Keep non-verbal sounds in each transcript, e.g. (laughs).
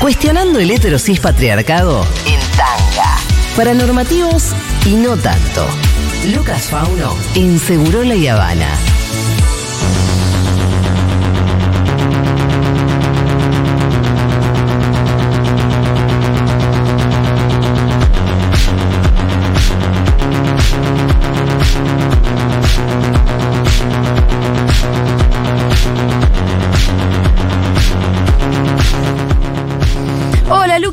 Cuestionando el heterosis patriarcado en tanga. Para normativos y no tanto. Lucas Fauno en Segurola y Habana.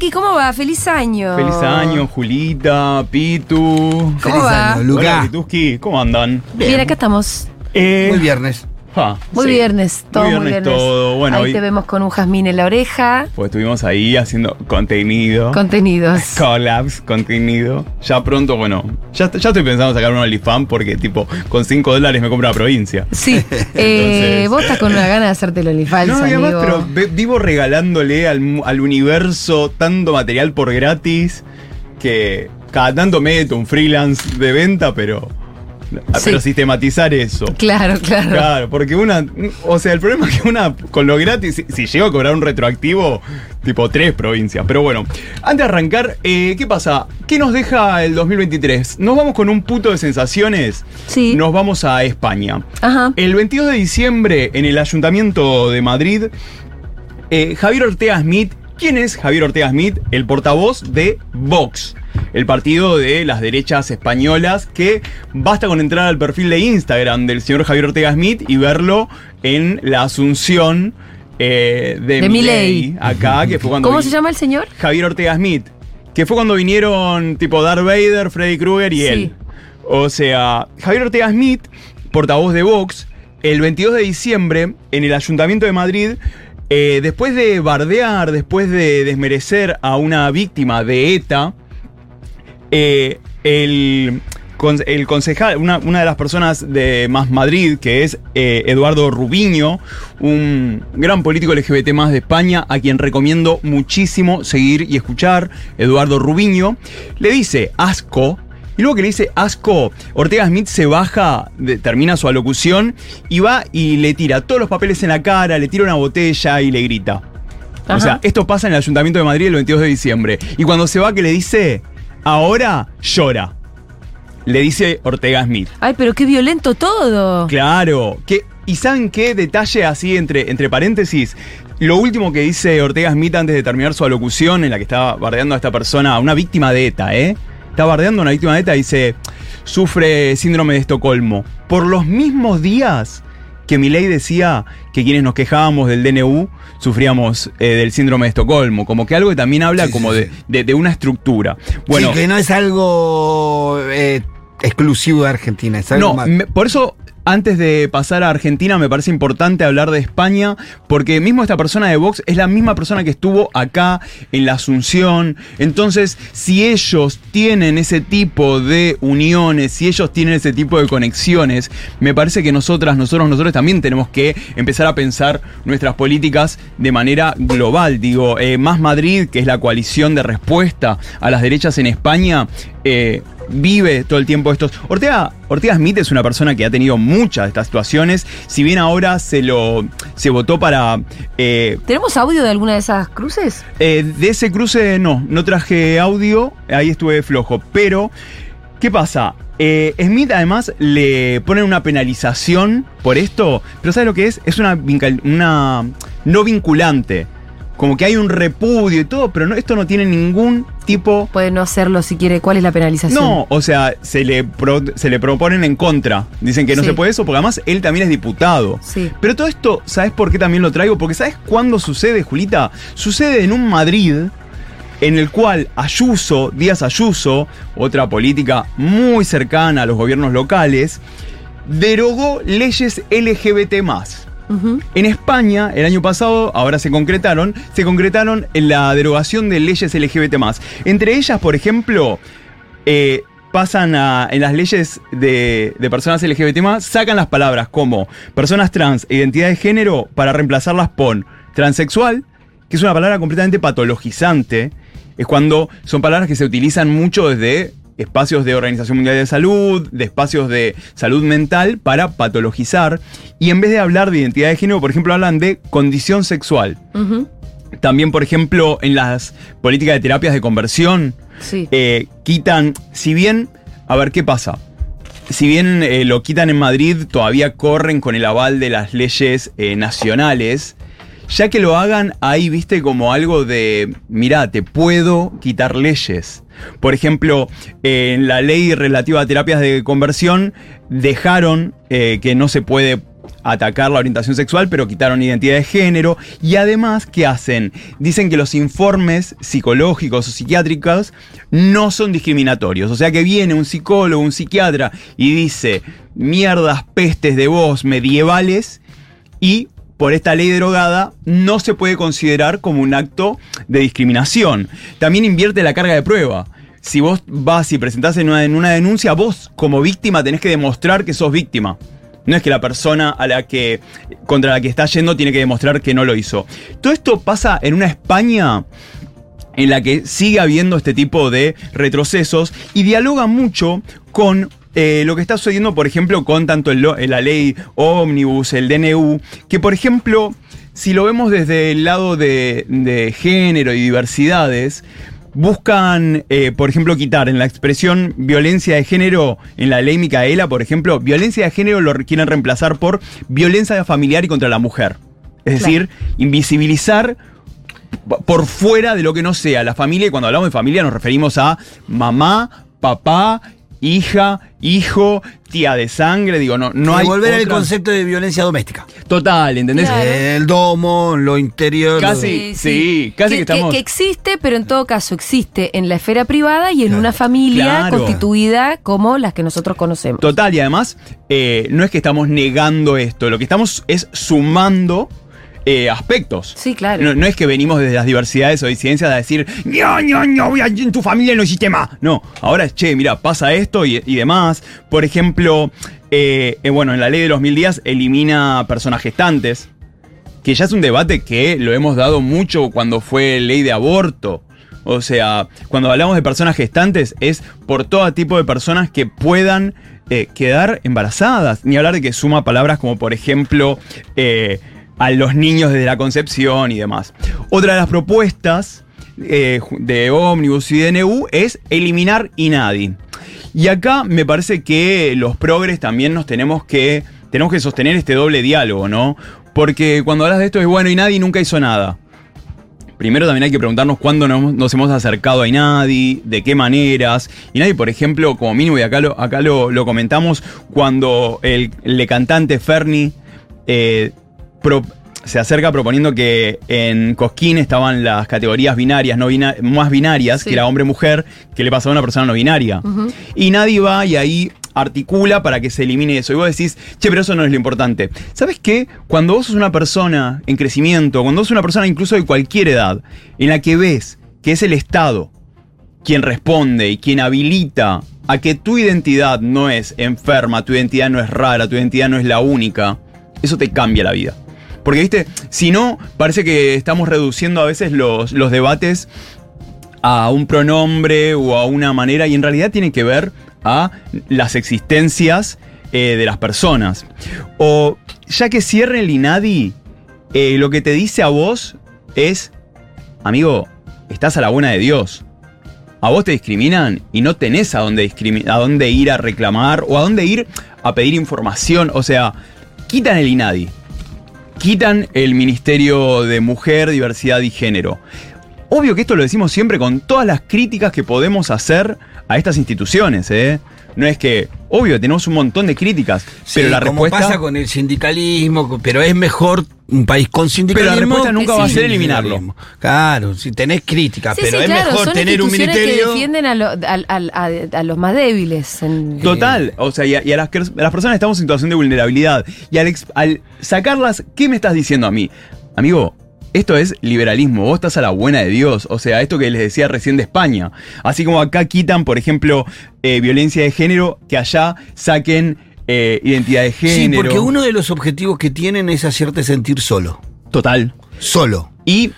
Luqui, ¿cómo va? Feliz año. Feliz año, Julita, Pitu. ¿Cómo Feliz va? año, Hola, Luca. Pituski, ¿cómo andan? Bien, acá estamos. Eh, Muy viernes. Muy sí. viernes, todo muy viernes viernes. todo. Bueno, Ahí hoy te vemos con un jazmín en la oreja. pues estuvimos ahí haciendo contenido. Contenidos. (laughs) Collabs, contenido. Ya pronto, bueno, ya, ya estoy pensando en sacar un OnlyFans porque, tipo, con 5 dólares me compro la provincia. Sí. (laughs) Eh, Entonces- vos estás con una gana de hacerte el OnlyFans, No, además, pero vivo regalándole al, al universo tanto material por gratis que cada tanto meto un freelance de venta, pero. Pero sistematizar eso. Claro, claro. Claro, porque una. O sea, el problema es que una con lo gratis, si, si llego a cobrar un retroactivo, tipo tres provincias. Pero bueno, antes de arrancar, eh, ¿qué pasa? ¿Qué nos deja el 2023? Nos vamos con un puto de sensaciones. Sí. Nos vamos a España. Ajá. El 22 de diciembre, en el Ayuntamiento de Madrid, eh, Javier Ortega Smith. ¿Quién es Javier Ortega Smith? El portavoz de Vox, el partido de las derechas españolas, que basta con entrar al perfil de Instagram del señor Javier Ortega Smith y verlo en la asunción eh, de, De Milei. acá, que fue cuando... ¿Cómo vi- se llama el señor? Javier Ortega Smith, que fue cuando vinieron tipo Darth Vader, Freddy Krueger y Sí. él. O sea, Javier Ortega Smith, portavoz de Vox, el 22 de diciembre en el Ayuntamiento de Madrid, eh, después de bardear, después de desmerecer a una víctima de ETA, eh, el, el concejal, una, una de las personas de Más Madrid, que es eh, Eduardo Rubiño, un gran político LGBT más de España, a quien recomiendo muchísimo seguir y escuchar, Eduardo Rubiño, le dice asco. Y luego que le dice asco, Ortega Smith se baja, de- termina su alocución y va y le tira todos los papeles en la cara, le tira una botella y le grita. O sea, esto pasa en el Ayuntamiento de Madrid el 22 de diciembre. Y cuando se va, que le dice, ahora llora. Le dice Ortega Smith. Ay, pero qué violento todo. Claro. Que, ¿Y saben qué detalle así entre, entre paréntesis? Lo último que dice Ortega Smith antes de terminar su alocución, en la que estaba bardeando a esta persona, a una víctima de ETA, ¿eh? Está bardeando a una víctima de ETA y dice, sufre síndrome de Estocolmo. Por los mismos días que Milei decía que quienes nos quejábamos del DNU sufríamos eh, del síndrome de Estocolmo. Como que algo que también habla Sí, como sí, de, de- de una estructura. Bueno, sí, que no es algo eh, exclusivo de Argentina, es algo no, más. me- por eso antes de pasar a Argentina me parece importante hablar de España, porque mismo esta persona de Vox es la misma persona que estuvo acá en la Asunción. Entonces, si ellos tienen ese tipo de uniones, si ellos tienen ese tipo de conexiones, me parece que nosotras, nosotros, nosotros también tenemos que empezar a pensar nuestras políticas de manera global. Digo, eh, Más Madrid, que es la coalición de respuesta a las derechas en España, eh, vive todo el tiempo estos. Ortega, Ortega Smith es una persona que ha tenido muchas de estas situaciones. Si bien ahora se lo se votó para. eh, ¿Tenemos audio de alguna de esas cruces? eh, de ese cruce no, no traje audio, ahí estuve flojo. Pero, ¿qué pasa? Eh, Smith además le pone una penalización por esto, pero ¿sabes lo que es? Es una, una no vinculante. Como que hay un repudio y todo, pero no, esto no tiene ningún tipo Puede no hacerlo si quiere. ¿Cuál es la penalización? no, o sea, se le, pro- se le proponen en contra. Dicen que no Sí. se puede eso, porque además él también es diputado. Sí. Pero todo esto, ¿sabes por qué también lo traigo? Porque ¿sabes cuándo sucede, Julita? Sucede en un Madrid en el cual Ayuso, Díaz Ayuso, otra política muy cercana a los gobiernos locales, derogó leyes LGBT En España, el año pasado, ahora se concretaron, se concretaron en la derogación de leyes LGBT. Entre ellas, por ejemplo, eh, pasan a, en las leyes de, de personas LGBT, sacan las palabras como personas trans e identidad de género para reemplazarlas por transexual, que es una palabra completamente patologizante. Es cuando son palabras que se utilizan mucho desde espacios de Organización Mundial de Salud, de espacios de salud mental para patologizar. Y en vez de hablar de identidad de género, por ejemplo, hablan de condición sexual. También, por ejemplo, en las políticas de terapias de conversión, Sí. eh, quitan, si bien, a ver qué pasa. Si bien eh, lo quitan en Madrid, todavía corren con el aval de las leyes eh, nacionales. Ya que lo hagan, ahí viste como algo de, mirá, te puedo quitar leyes. Por ejemplo, en la ley relativa a terapias de conversión, dejaron eh, que no se puede atacar la orientación sexual, pero quitaron identidad de género. Y además, ¿qué hacen? Dicen que los informes psicológicos o psiquiátricos no son discriminatorios. O sea que viene un psicólogo, un psiquiatra y dice mierdas, pestes de voz medievales y por esta ley derogada no se puede considerar como un acto de discriminación. También invierte la carga de prueba. Si vos vas y presentás en una, en una denuncia, vos como víctima tenés que demostrar que sos víctima. No es que la persona a la que, contra la que está yendo tiene que demostrar que no lo hizo. Todo esto pasa en una España en la que sigue habiendo este tipo de retrocesos y dialoga mucho con eh, lo que está sucediendo, por ejemplo, con tanto el lo- la ley Omnibus, el DNU, que por ejemplo, si lo vemos desde el lado de, de género y diversidades, buscan, eh, por ejemplo, quitar en la expresión violencia de género, en la ley Micaela, por ejemplo, violencia de género lo quieren reemplazar por violencia familiar y contra la mujer. Es Claro. decir, invisibilizar por fuera de lo que no sea la familia. Y cuando hablamos de familia nos referimos a mamá, papá, hija, hijo, tía de sangre. Digo, no, no hay. volver al otra- concepto de violencia doméstica. Total, ¿entendés? Claro. El domo, lo interior. Casi. sí, casi que estamos- que existe, pero en todo caso existe en la esfera privada y en Claro. una familia Claro. constituida como las que nosotros conocemos. Total, y además, eh, no es que estamos negando esto, lo que estamos es sumando eh, aspectos. Sí, claro. No, no es que venimos desde las diversidades o disidencias a decir, no, no, no, voy a- en tu familia no existe más. No, ahora es, che, mira, pasa esto y, y demás. Por ejemplo, eh, eh, bueno, en la ley de los mil días elimina personas gestantes, que ya es un debate que lo hemos dado mucho cuando fue ley de aborto. O sea, cuando hablamos de personas gestantes es por todo tipo de personas que puedan eh, quedar embarazadas. Ni hablar de que suma palabras como por ejemplo eh, a los niños desde la concepción y demás. Otra de las propuestas eh, de Omnibus y DNU es eliminar INADI. Y acá me parece que los progres también nos tenemos que, tenemos que sostener este doble diálogo, ¿no? Porque cuando hablas de esto es bueno, INADI nunca hizo nada. Primero también hay que preguntarnos cuándo nos, nos hemos acercado a Inadi, de qué maneras. Inadi, por ejemplo, como mínimo, y acá lo, acá lo, lo comentamos, cuando el, el cantante Ferni eh, pro- se acerca proponiendo que en Cosquín estaban las categorías binarias, no bina- más binarias, Sí. que era hombre-mujer, que le pasaba a una persona no binaria. Y nadie va y ahí articula para que se elimine eso. Y vos decís, che, pero eso no es lo importante. ¿Sabes qué? Cuando vos sos una persona en crecimiento, cuando vos sos una persona incluso de cualquier edad, en la que ves que es el Estado quien responde y quien habilita a que tu identidad no es enferma, tu identidad no es rara, tu identidad no es la única, eso te cambia la vida. Porque, viste, si no, parece que estamos reduciendo a veces los, los debates a un pronombre o a una manera y en realidad tiene que ver a las existencias eh, de las personas. O ya que cierre el INADI, eh, lo que te dice a vos es, amigo, estás a la buena de Dios. A vos te discriminan y no tenés a dónde, a dónde ir a reclamar o a dónde ir a pedir información. O sea, quitan el INADI. Quitan el Ministerio de Mujer, Diversidad y Género. Obvio que esto lo decimos siempre con todas las críticas que podemos hacer a estas instituciones, ¿eh? No es que, obvio, tenemos un montón de críticas, pero Sí, la como respuesta... pasa con el sindicalismo, pero es mejor un país con sindicalismo. respuesta nunca va a ser eliminarlo. Claro, si tenés crítica, Sí, pero sí, es claro, mejor son tener un ministerio. que defienden a, lo- al- al- a- a los más débiles. en- Total, o sea, y a, y a las, que- a las personas estamos en situación de vulnerabilidad. Y al, ex- al sacarlas, ¿qué me estás diciendo a mí? Amigo, esto es liberalismo, vos estás a la buena de Dios. O sea, esto que les decía recién de España. Así como acá quitan, por ejemplo, eh, violencia de género, que allá saquen eh, identidad de Sí, género. porque uno de los objetivos que tienen es hacerte sentir solo. Total. Solo. Y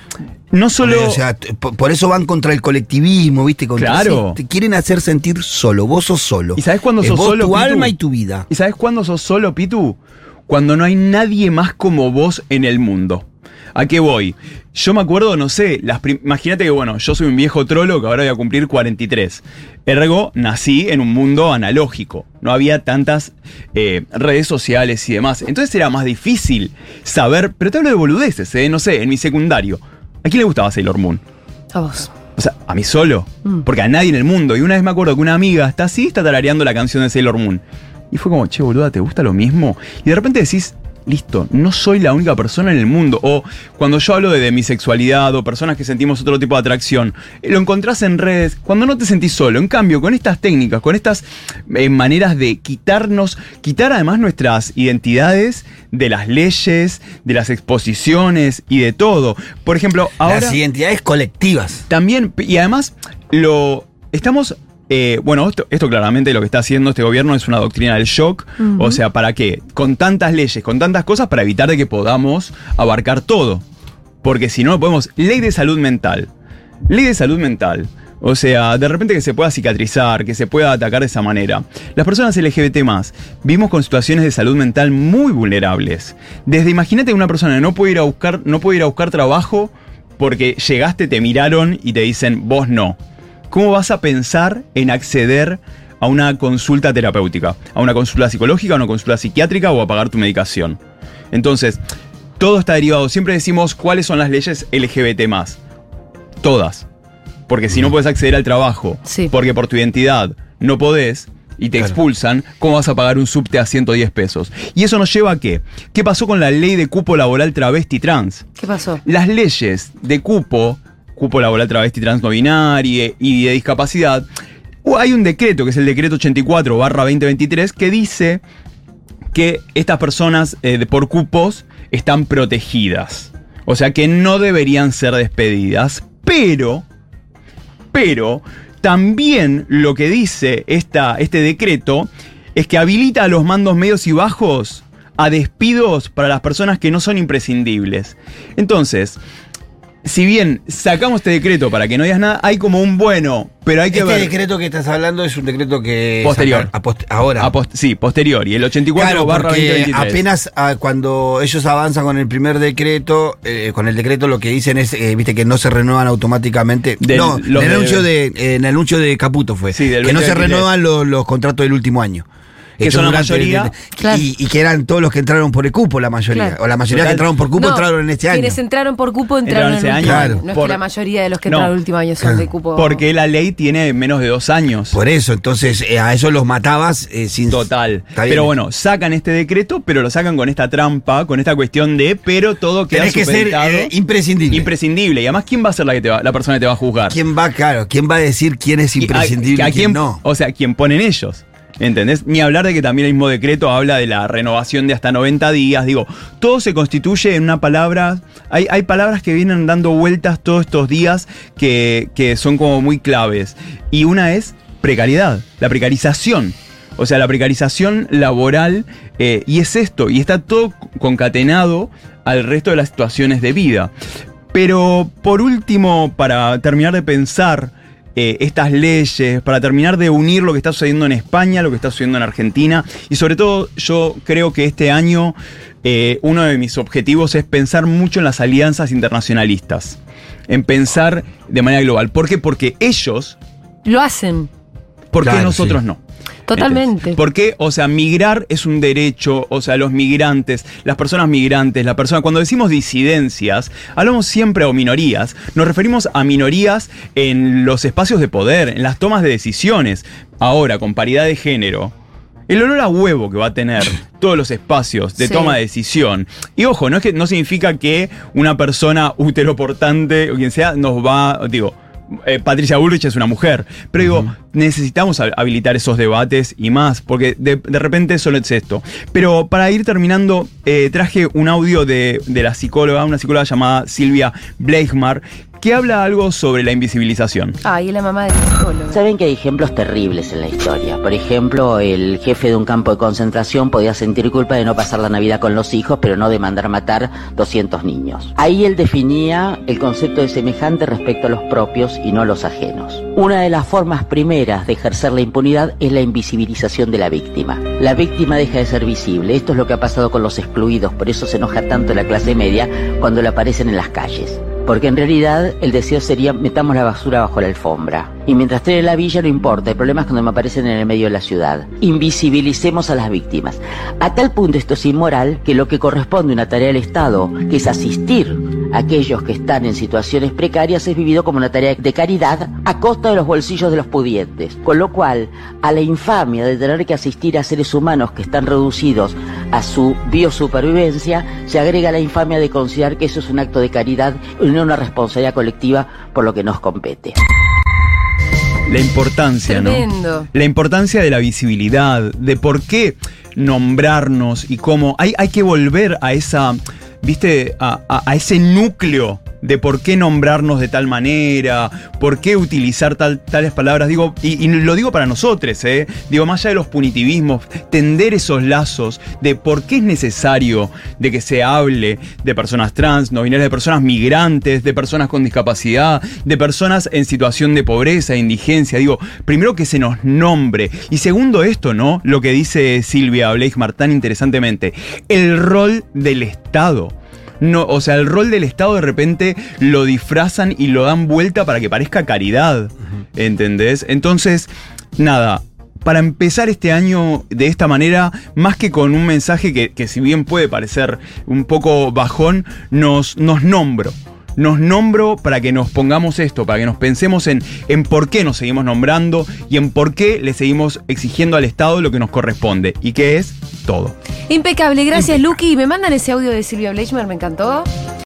no solo... O sea, por, eso van contra el colectivismo, ¿viste? Contra, Claro. sí, te quieren hacer sentir solo. Vos sos solo. ¿Y sabés cuándo Es sos vos, solo, Tu Pitu? alma y tu vida. ¿Y sabes cuándo sos solo, Pitu? Cuando no hay nadie más como vos en el mundo. ¿A qué voy? Yo me acuerdo, no sé, las imagínate que, bueno, yo soy un viejo trolo que ahora voy a cumplir 43. Ergo, nací en un mundo analógico. No había tantas eh, redes sociales y demás. Entonces era más difícil saber, pero te hablo de boludeces, ¿eh? No sé, en mi secundario. ¿A quién le gustaba Sailor Moon? A vos. O sea, a mí solo. Mm. Porque a nadie en el mundo. Y una vez me acuerdo que una amiga está así, está tarareando la canción de Sailor Moon. Y fue como, che, boluda, ¿te gusta lo mismo? Y de repente decís, listo, no soy la única persona en el mundo. O cuando yo hablo de, de mi sexualidad o personas que sentimos otro tipo de atracción, eh, lo encontrás en redes, cuando no te sentís solo. En cambio, con estas técnicas, con estas eh, maneras de quitarnos, quitar además nuestras identidades de las leyes, de las exposiciones y de todo. Por ejemplo, ahora... Las identidades colectivas. También, y además, lo estamos. Eh, bueno, esto, esto claramente lo que está haciendo este gobierno es una doctrina del shock. O sea, ¿para qué? Con tantas leyes, con tantas cosas, para evitar de que podamos abarcar todo. Porque si no, podemos. Ley de salud mental. Ley de salud mental. O sea, de repente que se pueda cicatrizar, que se pueda atacar de esa manera. Las personas LGBT vivimos con situaciones de salud mental muy vulnerables. Desde imagínate una persona que no puede ir a buscar, no puede ir a buscar trabajo porque llegaste, te miraron y te dicen vos no. ¿Cómo vas a pensar en acceder a una consulta terapéutica? ¿A una consulta psicológica, a una consulta psiquiátrica o a pagar tu medicación? Entonces, todo está derivado. Siempre decimos cuáles son las leyes LGBT Todas. Porque si no puedes acceder al trabajo, Sí. porque por tu identidad no podés y te Claro. expulsan, ¿cómo vas a pagar un subte a 110 pesos? Y eso nos lleva a qué? ¿Qué pasó con la ley de cupo laboral travesti trans? ¿Qué pasó? Las leyes de cupo, cupo laboral travesti trans no y de discapacidad, hay un decreto, que es el decreto 84 barra 2023, que dice que estas personas eh, por cupos están protegidas. O sea que no deberían ser despedidas. Pero, pero, también lo que dice esta, este decreto es que habilita a los mandos medios y bajos a despidos para las personas que no son imprescindibles. Entonces, si bien sacamos este decreto para que no digas nada, hay como un bueno, pero hay que Este ver. decreto que estás hablando es un decreto que. Posterior. a post- ahora. a post- sí, posterior. Y el 84 Claro, barra porque 2023. apenas ah, cuando ellos avanzan con el primer decreto, eh, con el decreto lo que dicen es, eh, viste, que no se renuevan automáticamente. Del- no, en el, anuncio de, eh, en el anuncio de Caputo fue. Sí, del que no se 2023. renuevan los, los contratos del último año. Que son la mayoría. Claro. Y, y que eran todos los que entraron por el cupo, la mayoría. Claro. O la mayoría Total. que entraron por cupo No, entraron en este año. Quienes entraron por cupo entraron, Entraron en último año. Claro. No es Por- que la mayoría de los que No. entraron el último año son Claro. de cupo. Porque la ley tiene menos de dos años. Por eso, entonces eh, a eso los matabas eh, sin. Total. Pero bueno, sacan este decreto, pero lo sacan con esta trampa, con esta cuestión de, pero todo queda Tenés que ser eh, imprescindible. imprescindible. Y además, ¿quién va a ser la, que te va- la persona que te va a juzgar? ¿Quién va, claro, quién va a decir quién es Y a- imprescindible a y quién quién- no? O sea, ¿quién ponen ellos? ¿Entendés? Ni hablar de que también el mismo decreto habla de la renovación de hasta 90 días. Digo, todo se constituye en una palabra. Hay, hay palabras que vienen dando vueltas todos estos días que, que son como muy claves. Y una es precariedad, la precarización. O sea, la precarización laboral. eh, y es esto, y está todo concatenado al resto de las situaciones de vida. Pero por último, para terminar de pensar eh, estas leyes, para terminar de unir lo que está sucediendo en España, lo que está sucediendo en Argentina, y sobre todo yo creo que este año eh, uno de mis objetivos es pensar mucho en las alianzas internacionalistas, en pensar de manera global. ¿Por qué? Porque ellos, Lo hacen. ¿por qué Claro, nosotros sí. no? Totalmente. Porque, o sea, migrar es un derecho, o sea, los migrantes, las personas migrantes, la persona, cuando decimos disidencias, hablamos siempre o minorías, nos referimos a minorías en los espacios de poder, en las tomas de decisiones. Ahora, con paridad de género, el olor a huevo que va a tener (laughs) todos los espacios de Sí. toma de decisión. Y ojo, no es que no significa que una persona uteroportante o quien sea nos va, digo, eh, Patricia Bullrich es una mujer, pero digo, necesitamos hab- habilitar esos debates y más, porque de, de repente solo es esto. Pero para ir terminando, eh, traje un audio de, de la psicóloga, una psicóloga llamada Silvia Bleichmar, que habla algo sobre la invisibilización. Ay, es la mamá del psicólogo. Saben que hay ejemplos terribles en la historia. Por ejemplo, el jefe de un campo de concentración podía sentir culpa de no pasar la Navidad con los hijos, pero no de mandar matar 200 niños. Ahí él definía el concepto de semejante respecto a los propios y no a los ajenos. Una de las formas primeras de ejercer la impunidad es la invisibilización de la víctima. La víctima deja de ser visible. Esto es lo que ha pasado con los excluidos, por eso se enoja tanto la clase media cuando le aparecen en las calles. Porque en realidad el deseo sería metamos la basura bajo la alfombra. Y mientras esté en la villa no importa, el problema es cuando me aparecen en el medio de la ciudad. Invisibilicemos a las víctimas. A tal punto esto es inmoral que lo que corresponde a una tarea del Estado, que es asistir aquellos que están en situaciones precarias, es vivido como una tarea de caridad a costa de los bolsillos de los pudientes. Con lo cual, a la infamia de tener que asistir a seres humanos que están reducidos a su biosupervivencia, se agrega la infamia de considerar que eso es un acto de caridad y no una responsabilidad colectiva por lo que nos compete. La importancia, Tremendo. ¿no? La importancia de la visibilidad, de por qué nombrarnos y cómo. Hay, hay que volver a esa, viste, a, a- ese núcleo de por qué nombrarnos de tal manera, por qué utilizar tal- tales palabras. Digo, y, lo digo para nosotros, ¿eh? Digo, más allá de los punitivismos, tender esos lazos de por qué es necesario de que se hable de personas trans, no binarias, de personas migrantes, de personas con discapacidad, de personas en situación de pobreza, indigencia. Digo, primero que se nos nombre. Y segundo esto, ¿no? Lo que dice Silvia Bleichmar tan interesantemente, el rol del Estado. No, o sea, el rol del Estado de repente lo disfrazan y lo dan vuelta para que parezca caridad. ¿Entendés? Entonces, nada. Para empezar este año de esta manera, más que con un mensaje que, que si bien puede parecer un poco bajón, nos, nos nombro. Nos nombro para que nos pongamos esto, para que nos pensemos en, en por qué nos seguimos nombrando y en por qué le seguimos exigiendo al Estado lo que nos corresponde. Y que es todo. Impecable, gracias Lucky. Me mandan ese audio de Silvia Bleichmer, me encantó.